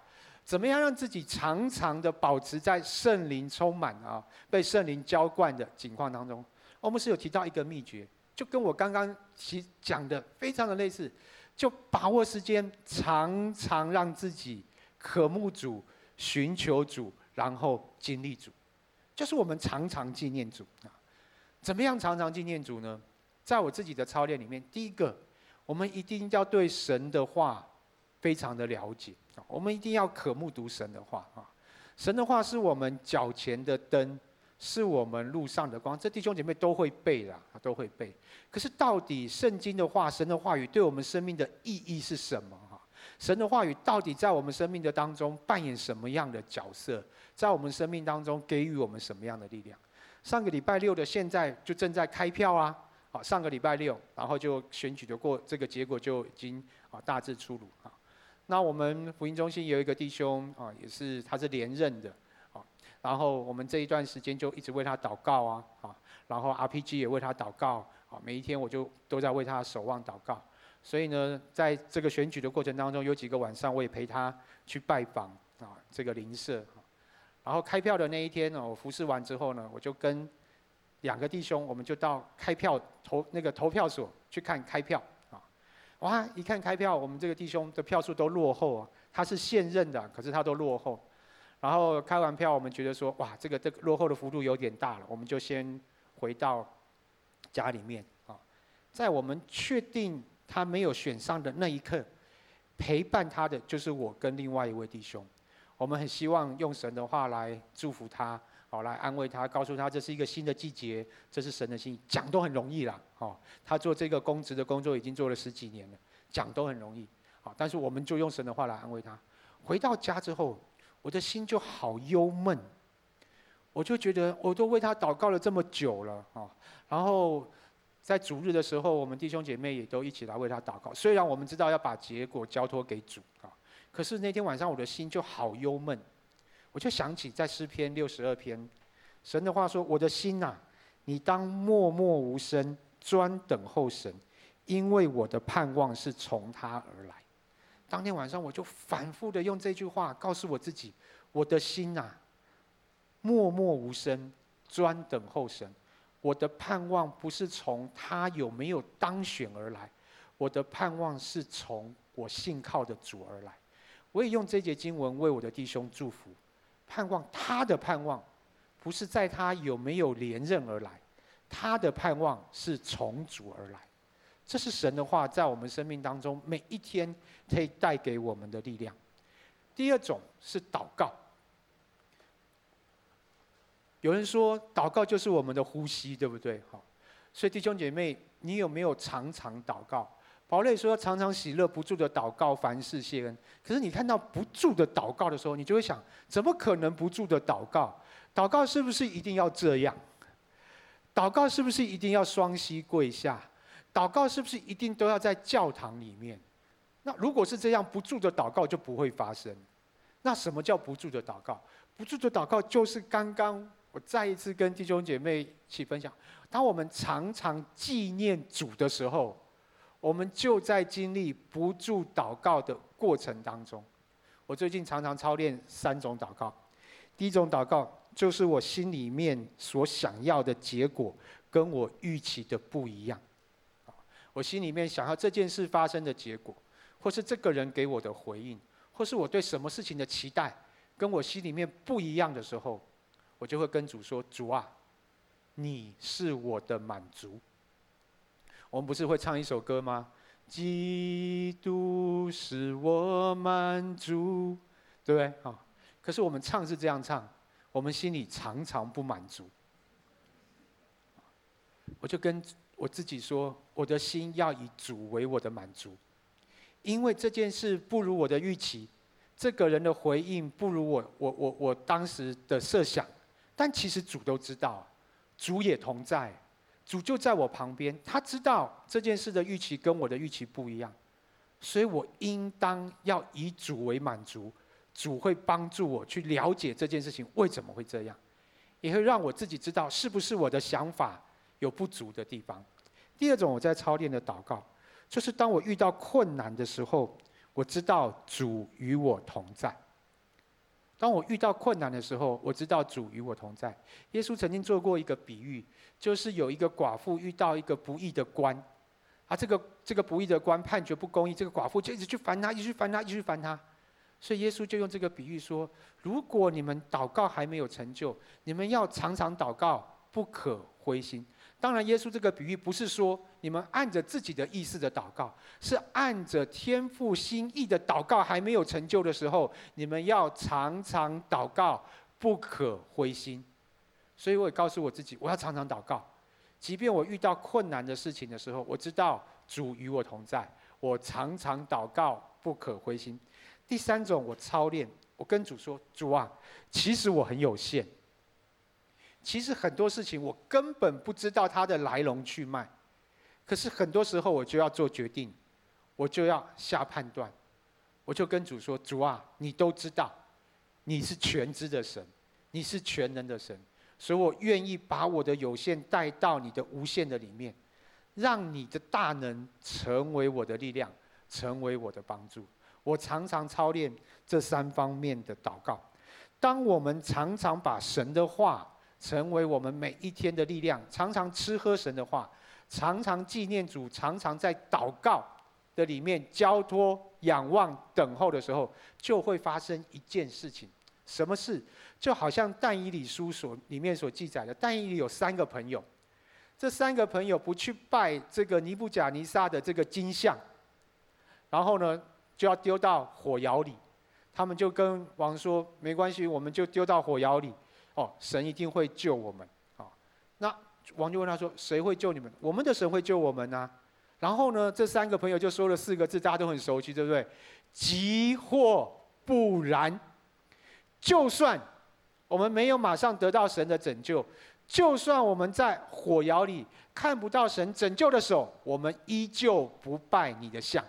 怎么样让自己常常的保持在圣灵充满啊，被圣灵浇灌的情况当中。欧牧师有提到一个秘诀，就跟我刚刚其讲的非常的类似，就把握时间，常常让自己渴慕主、寻求主，然后经历主，就是我们常常纪念主啊。怎么样常常纪念主呢？在我自己的操练里面，第一个，我们一定要对神的话非常的了解啊，我们一定要渴慕读神的话啊。神的话是我们脚前的灯。是我们路上的光，这弟兄姐妹都会背啦，都会背。可是到底圣经的话，神的话语对我们生命的意义是什么？哈，神的话语到底在我们生命的当中扮演什么样的角色？在我们生命当中给予我们什么样的力量？上个礼拜六的现在就正在开票啊，好，上个礼拜六，然后就选举的过，这个结果就已经啊大致出炉啊。那我们福音中心有一个弟兄啊，也是他是连任的。然后我们这一段时间就一直为他祷告啊，啊，然后 RPG 也为他祷告，啊，每一天我就都在为他守望祷告。所以呢，在这个选举的过程当中，有几个晚上我也陪他去拜访啊，这个邻舍。然后开票的那一天呢，我服侍完之后呢，我就跟两个弟兄，我们就到开票投那个投票所去看开票啊。哇，一看开票，我们这个弟兄的票数都落后啊，他是现任的，可是他都落后。然后开完票，我们觉得说，哇，这个这个落后的幅度有点大了，我们就先回到家里面啊。在我们确定他没有选上的那一刻，陪伴他的就是我跟另外一位弟兄。我们很希望用神的话来祝福他，好来安慰他，告诉他这是一个新的季节，这是神的心意。讲都很容易啦，哦，他做这个公职的工作已经做了十几年了，讲都很容易，好，但是我们就用神的话来安慰他。回到家之后。我的心就好忧闷，我就觉得我都为他祷告了这么久了啊，然后在主日的时候，我们弟兄姐妹也都一起来为他祷告。虽然我们知道要把结果交托给主啊，可是那天晚上我的心就好忧闷，我就想起在诗篇六十二篇，神的话说：“我的心呐，你当默默无声，专等候神，因为我的盼望是从他而来。”当天晚上，我就反复的用这句话告诉我自己：我的心呐，默默无声，专等候神。我的盼望不是从他有没有当选而来，我的盼望是从我信靠的主而来。我也用这节经文为我的弟兄祝福，盼望他的盼望不是在他有没有连任而来，他的盼望是从主而来。这是神的话，在我们生命当中每一天可以带给我们的力量。第二种是祷告。有人说，祷告就是我们的呼吸，对不对？好，所以弟兄姐妹，你有没有常常祷告？保罗说，常常喜乐，不住的祷告，凡事谢恩。可是你看到不住的祷告的时候，你就会想，怎么可能不住的祷告？祷告是不是一定要这样？祷告是不是一定要双膝跪下？祷告是不是一定都要在教堂里面？那如果是这样，不住的祷告就不会发生。那什么叫不住的祷告？不住的祷告就是刚刚我再一次跟弟兄姐妹一起分享：当我们常常纪念主的时候，我们就在经历不住祷告的过程当中。我最近常常操练三种祷告。第一种祷告就是我心里面所想要的结果跟我预期的不一样。我心里面想要这件事发生的结果，或是这个人给我的回应，或是我对什么事情的期待，跟我心里面不一样的时候，我就会跟主说：“主啊，你是我的满足。”我们不是会唱一首歌吗？“基督是我满足”，对不对？啊，可是我们唱是这样唱，我们心里常常不满足。我就跟。我自己说，我的心要以主为我的满足，因为这件事不如我的预期，这个人的回应不如我我我我当时的设想，但其实主都知道，主也同在，主就在我旁边，他知道这件事的预期跟我的预期不一样，所以我应当要以主为满足，主会帮助我去了解这件事情为什么会这样，也会让我自己知道是不是我的想法。有不足的地方。第二种我在操练的祷告，就是当我遇到困难的时候，我知道主与我同在。当我遇到困难的时候，我知道主与我同在。耶稣曾经做过一个比喻，就是有一个寡妇遇到一个不义的官，啊，这个这个不义的官判决不公义，这个寡妇就一直去烦他，一直去烦他，一直去烦他。所以耶稣就用这个比喻说：如果你们祷告还没有成就，你们要常常祷告，不可灰心。当然，耶稣这个比喻不是说你们按着自己的意思的祷告，是按着天父心意的祷告还没有成就的时候，你们要常常祷告，不可灰心。所以我也告诉我自己，我要常常祷告，即便我遇到困难的事情的时候，我知道主与我同在，我常常祷告，不可灰心。第三种，我操练，我跟主说：“主啊，其实我很有限。”其实很多事情我根本不知道它的来龙去脉，可是很多时候我就要做决定，我就要下判断，我就跟主说：“主啊，你都知道，你是全知的神，你是全能的神，所以我愿意把我的有限带到你的无限的里面，让你的大能成为我的力量，成为我的帮助。”我常常操练这三方面的祷告。当我们常常把神的话，成为我们每一天的力量，常常吃喝神的话，常常纪念主，常常在祷告的里面交托、仰望、等候的时候，就会发生一件事情。什么事？就好像但以理书所里面所记载的，但以理有三个朋友，这三个朋友不去拜这个尼布甲尼撒的这个金像，然后呢，就要丢到火窑里，他们就跟王说：“没关系，我们就丢到火窑里。”哦，神一定会救我们。好，那王就问他说：“谁会救你们？我们的神会救我们呢？”然后呢，这三个朋友就说了四个字，大家都很熟悉，对不对？即或不然，就算我们没有马上得到神的拯救，就算我们在火窑里看不到神拯救的手，我们依旧不拜你的像。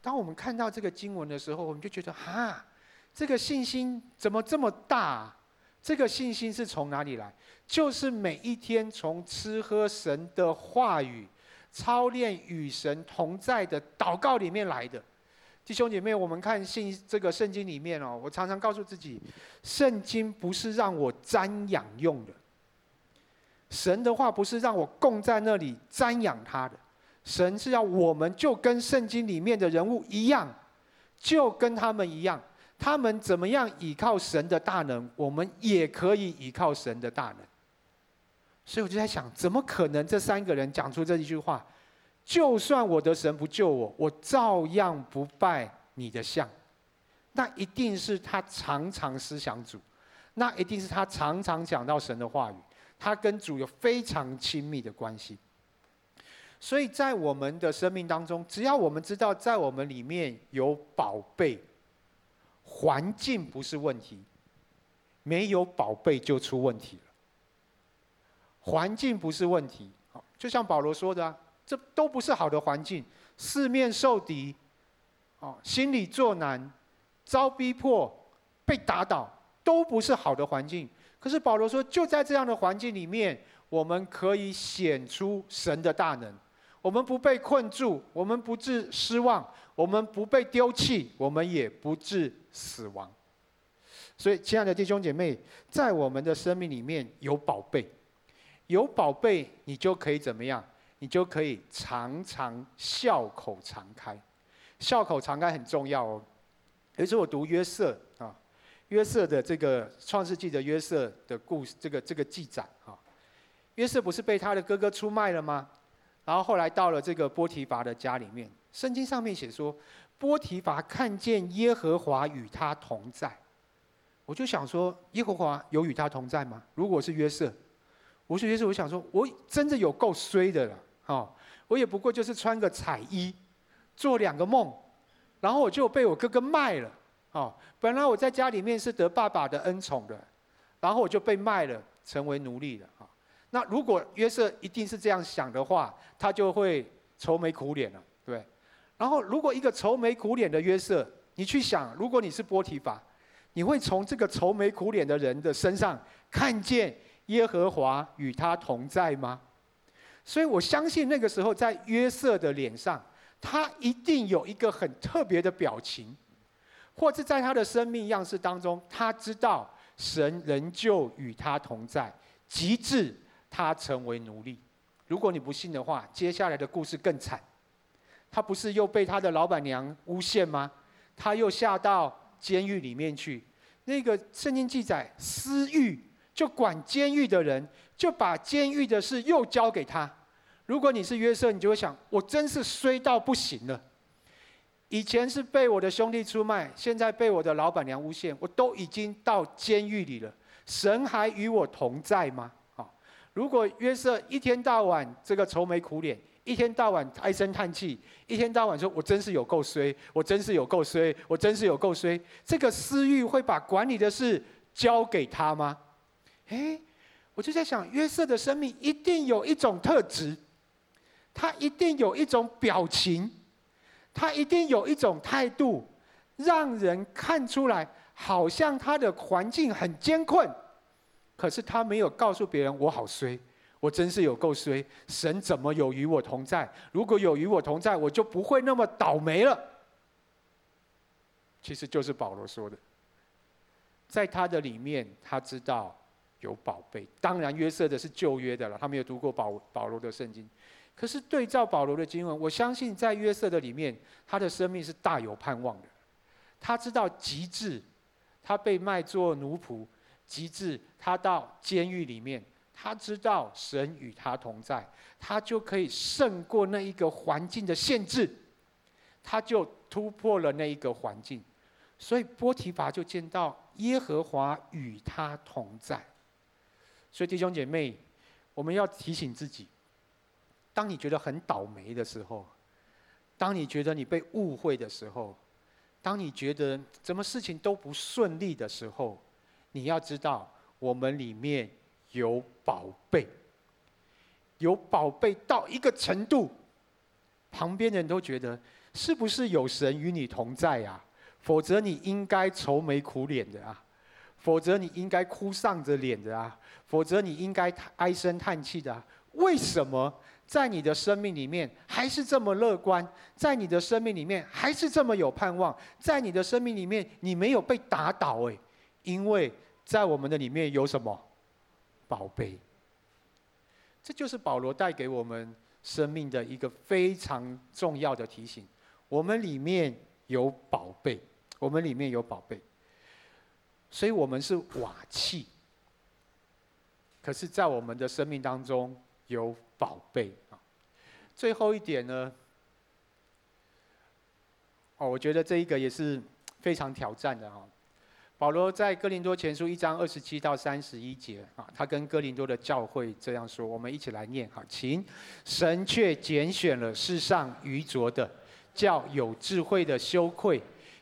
当我们看到这个经文的时候，我们就觉得哈，这个信心怎么这么大？这个信心是从哪里来？就是每一天从吃喝神的话语、操练与神同在的祷告里面来的。弟兄姐妹，我们看信这个圣经里面哦，我常常告诉自己，圣经不是让我瞻仰用的，神的话不是让我供在那里瞻仰他的，神是要我们就跟圣经里面的人物一样，就跟他们一样。他们怎么样倚靠神的大能，我们也可以倚靠神的大能。所以我就在想，怎么可能这三个人讲出这一句话？就算我的神不救我，我照样不拜你的像。那一定是他常常思想主，那一定是他常常讲到神的话语，他跟主有非常亲密的关系。所以在我们的生命当中，只要我们知道在我们里面有宝贝。环境不是问题，没有宝贝就出问题了。环境不是问题，就像保罗说的，这都不是好的环境，四面受敌，哦，心里作难，遭逼迫，被打倒，都不是好的环境。可是保罗说，就在这样的环境里面，我们可以显出神的大能。我们不被困住，我们不致失望，我们不被丢弃，我们也不致死亡。所以，亲爱的弟兄姐妹，在我们的生命里面有宝贝，有宝贝，你就可以怎么样？你就可以常常笑口常开。笑口常开很重要哦。有一次我读约瑟啊，约瑟的这个创世纪的约瑟的故事，这个这个记载啊，约瑟不是被他的哥哥出卖了吗？然后后来到了这个波提乏的家里面，圣经上面写说，波提乏看见耶和华与他同在，我就想说，耶和华有与他同在吗？如果是约瑟，我是约瑟，我想说，我真的有够衰的了，哦，我也不过就是穿个彩衣，做两个梦，然后我就被我哥哥卖了，哦，本来我在家里面是得爸爸的恩宠的，然后我就被卖了，成为奴隶了，啊。那如果约瑟一定是这样想的话，他就会愁眉苦脸了，对。然后，如果一个愁眉苦脸的约瑟，你去想，如果你是波提乏，你会从这个愁眉苦脸的人的身上看见耶和华与他同在吗？所以我相信那个时候在约瑟的脸上，他一定有一个很特别的表情，或是在他的生命样式当中，他知道神仍旧与他同在，极致他成为奴隶。如果你不信的话，接下来的故事更惨。他不是又被他的老板娘诬陷吗？他又下到监狱里面去。那个圣经记载，司狱就管监狱的人，就把监狱的事又交给他。如果你是约瑟，你就会想：我真是衰到不行了。以前是被我的兄弟出卖，现在被我的老板娘诬陷，我都已经到监狱里了。神还与我同在吗？如果约瑟一天到晚这个愁眉苦脸。一天到晚唉声叹气，一天到晚说：“我真是有够衰，我真是有够衰，我真是有够衰。”这个私欲会把管理的事交给他吗？诶，我就在想，约瑟的生命一定有一种特质，他一定有一种表情，他一定有一种态度，让人看出来，好像他的环境很艰困，可是他没有告诉别人：“我好衰。”我真是有够衰，神怎么有与我同在？如果有与我同在，我就不会那么倒霉了。其实就是保罗说的，在他的里面，他知道有宝贝。当然，约瑟的是旧约的了，他没有读过保保罗的圣经。可是对照保罗的经文，我相信在约瑟的里面，他的生命是大有盼望的。他知道极致，他被卖作奴仆，极致他到监狱里面。他知道神与他同在，他就可以胜过那一个环境的限制，他就突破了那一个环境，所以波提乏就见到耶和华与他同在。所以弟兄姐妹，我们要提醒自己：当你觉得很倒霉的时候，当你觉得你被误会的时候，当你觉得什么事情都不顺利的时候，你要知道，我们里面。有宝贝，有宝贝到一个程度，旁边人都觉得是不是有神与你同在呀？否则你应该愁眉苦脸的啊，否则你应该哭丧着脸的啊，否则你应该唉声叹气的啊。为什么在你的生命里面还是这么乐观？在你的生命里面还是这么有盼望？在你的生命里面你没有被打倒诶，因为在我们的里面有什么？宝贝，这就是保罗带给我们生命的一个非常重要的提醒。我们里面有宝贝，我们里面有宝贝，所以我们是瓦器。可是，在我们的生命当中有宝贝啊。最后一点呢，哦，我觉得这一个也是非常挑战的哈。保罗在哥林多前书一章二十七到三十一节啊，他跟哥林多的教会这样说，我们一起来念好，请神却拣选了世上愚拙的，叫有智慧的羞愧；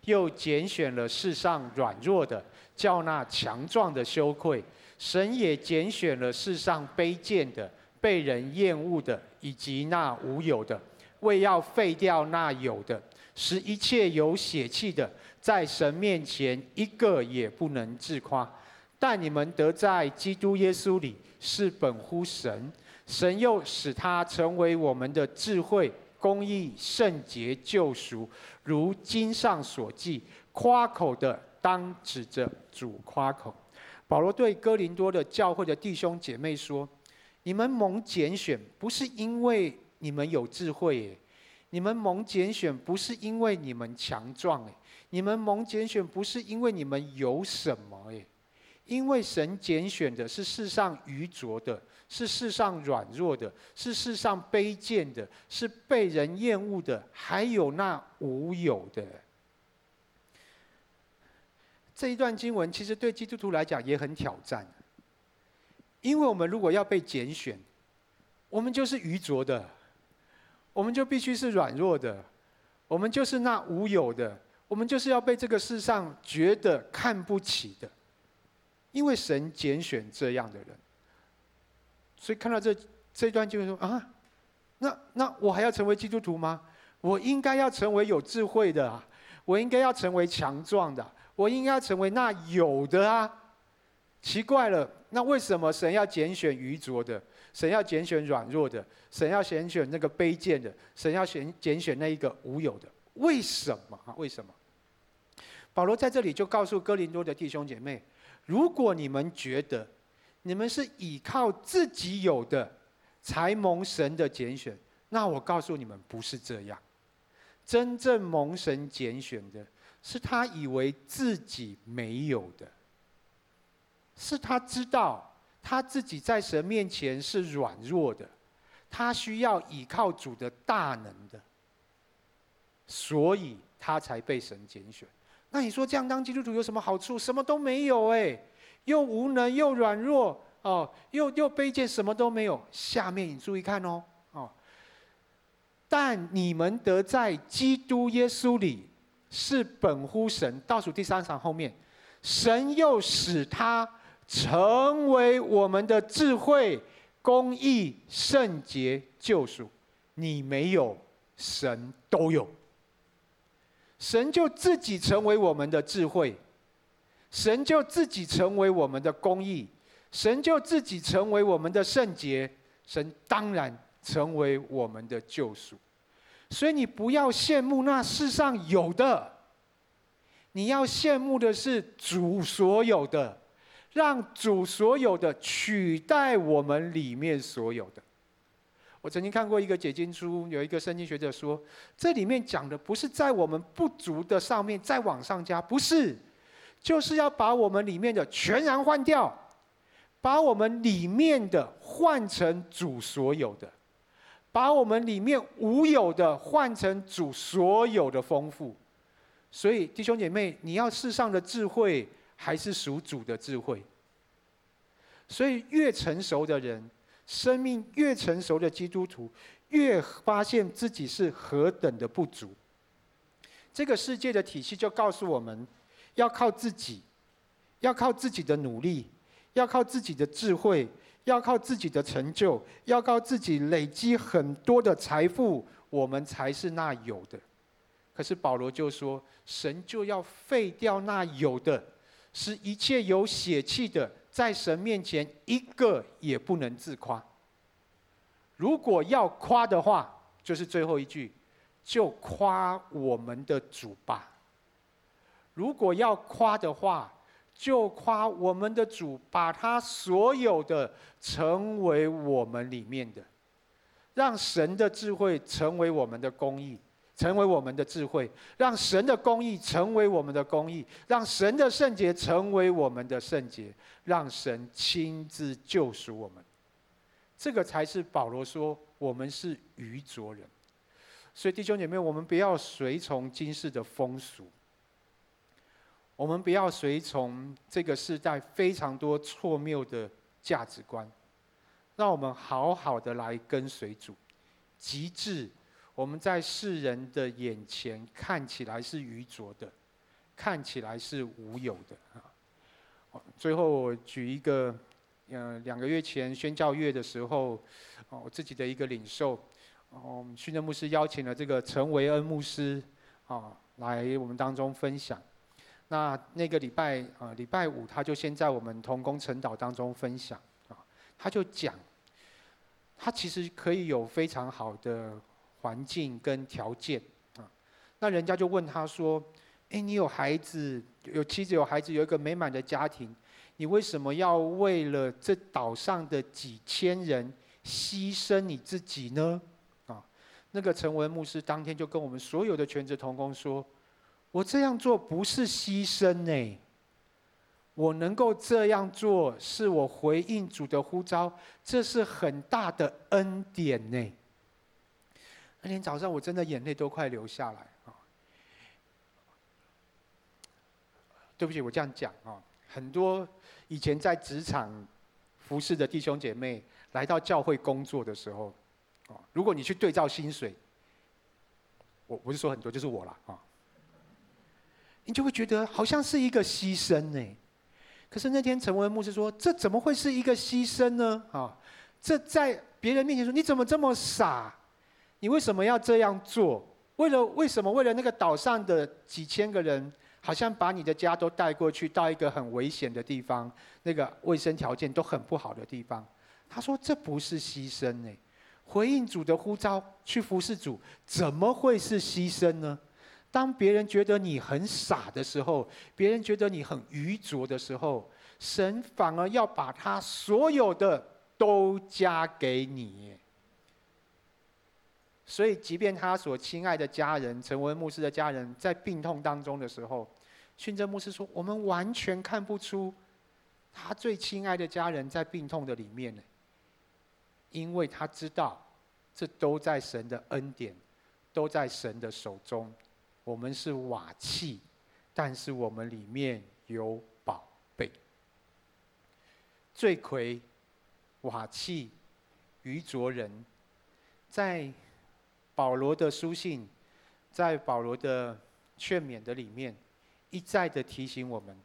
又拣选了世上软弱的，叫那强壮的羞愧。神也拣选了世上卑贱的、被人厌恶的，以及那无有的，为要废掉那有的，使一切有血气的。在神面前，一个也不能自夸。但你们得在基督耶稣里是本乎神，神又使他成为我们的智慧、公义、圣洁、救赎。如经上所记：夸口的当指着主夸口。保罗对哥林多的教会的弟兄姐妹说：“你们蒙拣选，不是因为你们有智慧，诶，你们蒙拣选不是因为你们强壮，诶。”你们蒙拣选不是因为你们有什么诶，因为神拣选的是世上愚拙的，是世上软弱的，是世上卑贱的，是被人厌恶的，还有那无有的。这一段经文其实对基督徒来讲也很挑战，因为我们如果要被拣选，我们就是愚拙的，我们就必须是软弱的，我们就是那无有的。我们就是要被这个世上觉得看不起的，因为神拣选这样的人，所以看到这这段就会说啊，那那我还要成为基督徒吗？我应该要成为有智慧的啊，我应该要成为强壮的，我应该要成为那有的啊。奇怪了，那为什么神要拣选愚拙的？神要拣选软弱的？神要拣选那个卑贱的？神要选拣选那一个无有的？为什么啊？为什么？保罗在这里就告诉哥林多的弟兄姐妹：如果你们觉得你们是倚靠自己有的才蒙神的拣选，那我告诉你们，不是这样。真正蒙神拣选的，是他以为自己没有的，是他知道他自己在神面前是软弱的，他需要倚靠主的大能的，所以他才被神拣选。那你说这样当基督徒有什么好处？什么都没有哎，又无能又软弱哦，又又卑贱，什么都没有。下面你注意看哦哦，但你们得在基督耶稣里是本乎神。倒数第三场后面，神又使他成为我们的智慧、公义、圣洁、救赎。你没有，神都有。神就自己成为我们的智慧，神就自己成为我们的公义，神就自己成为我们的圣洁，神当然成为我们的救赎。所以你不要羡慕那世上有的，你要羡慕的是主所有的，让主所有的取代我们里面所有的。我曾经看过一个解经书，有一个圣经学者说，这里面讲的不是在我们不足的上面再往上加，不是，就是要把我们里面的全然换掉，把我们里面的换成主所有的，把我们里面无有的换成主所有的丰富。所以弟兄姐妹，你要世上的智慧，还是属主的智慧？所以越成熟的人。生命越成熟的基督徒，越发现自己是何等的不足。这个世界的体系就告诉我们，要靠自己，要靠自己的努力，要靠自己的智慧，要靠自己的成就，要靠自己累积很多的财富，我们才是那有的。可是保罗就说，神就要废掉那有的，使一切有血气的。在神面前，一个也不能自夸。如果要夸的话，就是最后一句，就夸我们的主吧。如果要夸的话，就夸我们的主，把他所有的成为我们里面的，让神的智慧成为我们的公义。成为我们的智慧，让神的公义成为我们的公义，让神的圣洁成为我们的圣洁，让神亲自救赎我们。这个才是保罗说我们是愚拙人。所以弟兄姐妹，我们不要随从今世的风俗，我们不要随从这个时代非常多错谬的价值观，让我们好好的来跟随主，极致。我们在世人的眼前看起来是愚拙的，看起来是无有的啊。最后我举一个，嗯，两个月前宣教月的时候，我自己的一个领受，我们训政牧师邀请了这个陈维恩牧师啊来我们当中分享。那那个礼拜啊，礼拜五他就先在我们同工陈导当中分享啊，他就讲，他其实可以有非常好的。环境跟条件啊，那人家就问他说：“哎，你有孩子，有妻子，有孩子，有一个美满的家庭，你为什么要为了这岛上的几千人牺牲你自己呢？”啊，那个陈文牧师当天就跟我们所有的全职同工说：“我这样做不是牺牲呢，我能够这样做是我回应主的呼召，这是很大的恩典呢。”那天早上我真的眼泪都快流下来啊！对不起，我这样讲啊，很多以前在职场服侍的弟兄姐妹来到教会工作的时候，啊，如果你去对照薪水，我不是说很多，就是我了啊，你就会觉得好像是一个牺牲呢。可是那天陈文牧师说：“这怎么会是一个牺牲呢？”啊，这在别人面前说：“你怎么这么傻？”你为什么要这样做？为了为什么？为了那个岛上的几千个人，好像把你的家都带过去到一个很危险的地方，那个卫生条件都很不好的地方。他说：“这不是牺牲呢，回应主的呼召去服侍主，怎么会是牺牲呢？当别人觉得你很傻的时候，别人觉得你很愚拙的时候，神反而要把他所有的都加给你。所以，即便他所亲爱的家人陈文牧师的家人在病痛当中的时候，训正牧师说：“我们完全看不出他最亲爱的家人在病痛的里面呢，因为他知道这都在神的恩典，都在神的手中。我们是瓦器，但是我们里面有宝贝。罪魁、瓦器、愚拙人，在。”保罗的书信，在保罗的劝勉的里面，一再的提醒我们：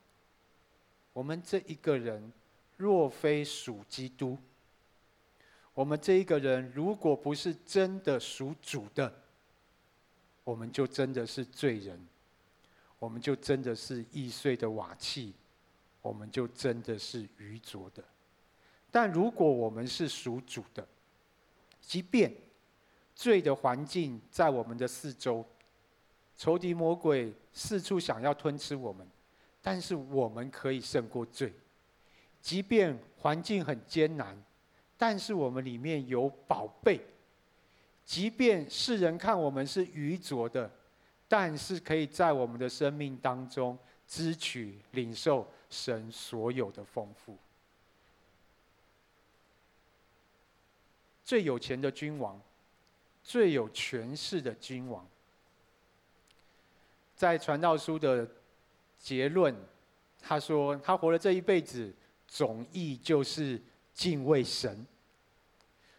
我们这一个人若非属基督，我们这一个人如果不是真的属主的，我们就真的是罪人，我们就真的是易碎的瓦器，我们就真的是愚拙的。但如果我们是属主的，即便罪的环境在我们的四周，仇敌魔鬼四处想要吞吃我们，但是我们可以胜过罪。即便环境很艰难，但是我们里面有宝贝。即便世人看我们是愚拙的，但是可以在我们的生命当中支取、领受神所有的丰富。最有钱的君王。最有权势的君王，在传道书的结论，他说他活了这一辈子，总意就是敬畏神。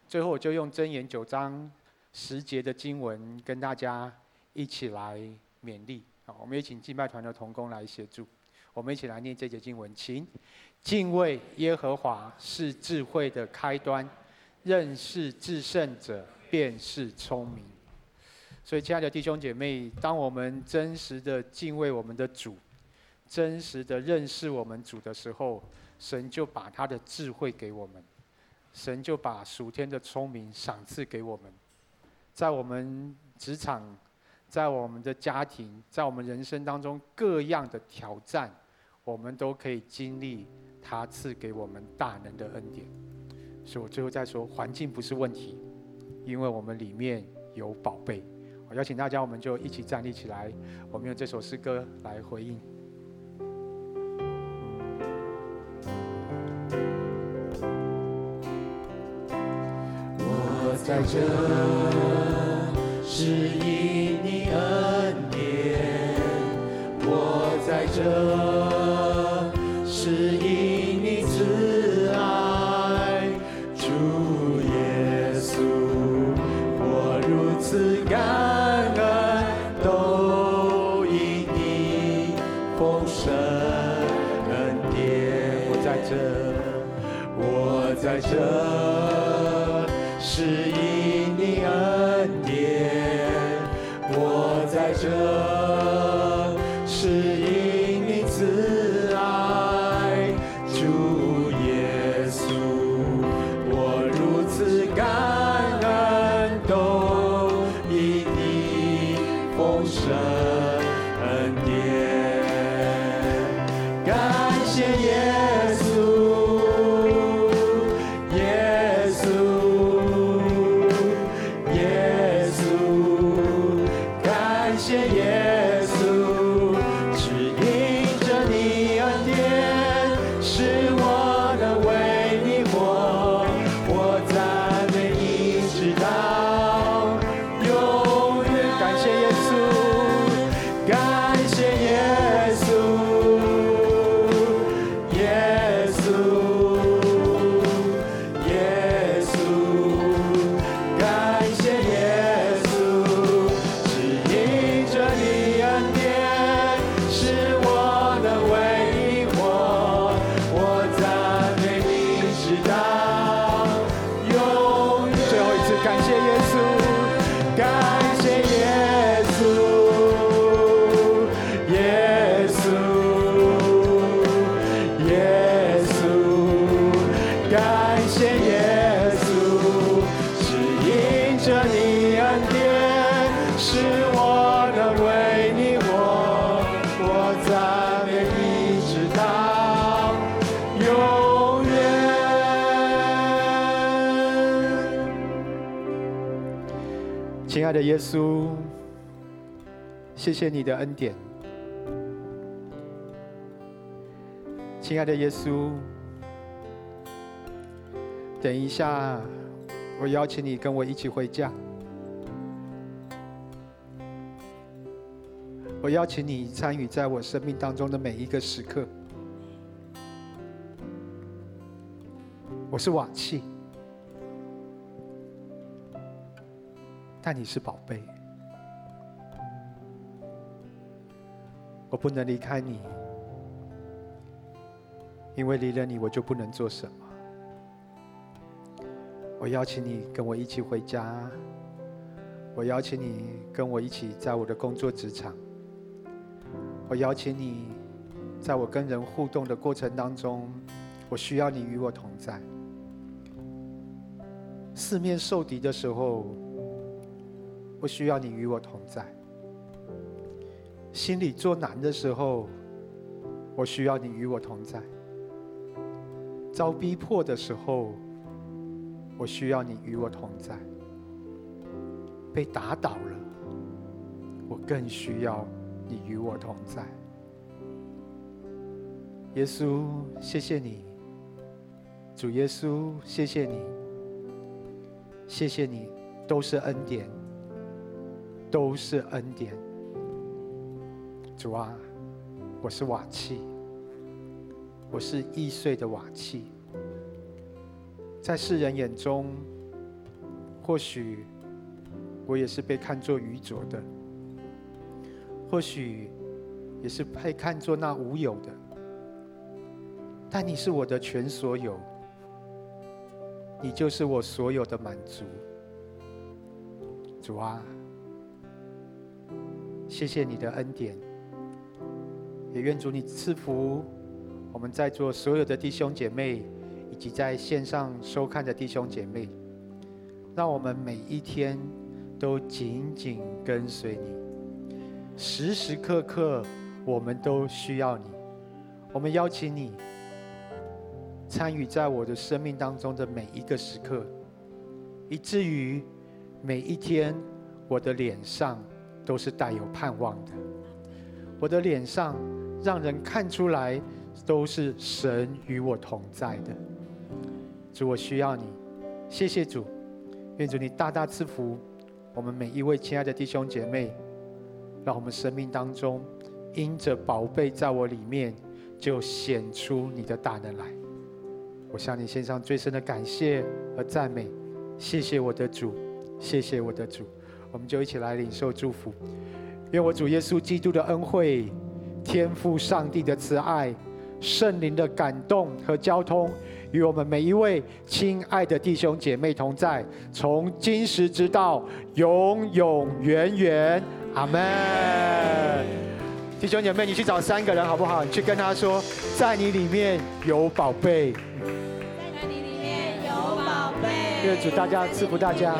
最后，我就用箴言九章十节的经文跟大家一起来勉励。好，我们也请敬拜团的同工来协助，我们一起来念这节经文，请敬畏耶和华是智慧的开端，认识至圣者。便是聪明，所以亲爱的弟兄姐妹，当我们真实的敬畏我们的主，真实的认识我们主的时候，神就把他的智慧给我们，神就把属天的聪明赏赐给我们，在我们职场，在我们的家庭，在我们人生当中各样的挑战，我们都可以经历他赐给我们大能的恩典。所以我最后再说，环境不是问题。因为我们里面有宝贝，我邀请大家，我们就一起站立起来，我们用这首诗歌来回应。我在这，是因你恩典；我在这，在这，亲爱的耶稣，谢谢你的恩典。亲爱的耶稣，等一下，我邀请你跟我一起回家。我邀请你参与在我生命当中的每一个时刻。我是瓦器，但你是宝贝。我不能离开你，因为离了你，我就不能做什么。我邀请你跟我一起回家。我邀请你跟我一起在我的工作职场。我邀请你，在我跟人互动的过程当中，我需要你与我同在。四面受敌的时候，我需要你与我同在。心里作难的时候，我需要你与我同在。遭逼迫的时候，我需要你与我同在。被打倒了，我更需要。你与我同在，耶稣，谢谢你，主耶稣，谢谢你，谢谢你，都是恩典，都是恩典。主啊，我是瓦器，我是易碎的瓦器，在世人眼中，或许我也是被看作愚拙的。或许也是被看作那无有的，但你是我的全所有，你就是我所有的满足。主啊，谢谢你的恩典，也愿主你赐福我们在座所有的弟兄姐妹，以及在线上收看的弟兄姐妹，让我们每一天都紧紧跟随你。时时刻刻，我们都需要你。我们邀请你参与在我的生命当中的每一个时刻，以至于每一天，我的脸上都是带有盼望的。我的脸上让人看出来都是神与我同在的。主，我需要你。谢谢主，愿主你大大赐福我们每一位亲爱的弟兄姐妹。让我们生命当中，因着宝贝在我里面，就显出你的大能来。我向你献上最深的感谢和赞美，谢谢我的主，谢谢我的主。我们就一起来领受祝福。愿我主耶稣基督的恩惠、天父上帝的慈爱、圣灵的感动和交通，与我们每一位亲爱的弟兄姐妹同在，从今时直到永永远远。阿门，弟兄姐妹，你去找三个人好不好？你去跟他说，在你里面有宝贝，在你里面有宝贝。愿主大家赐福大家。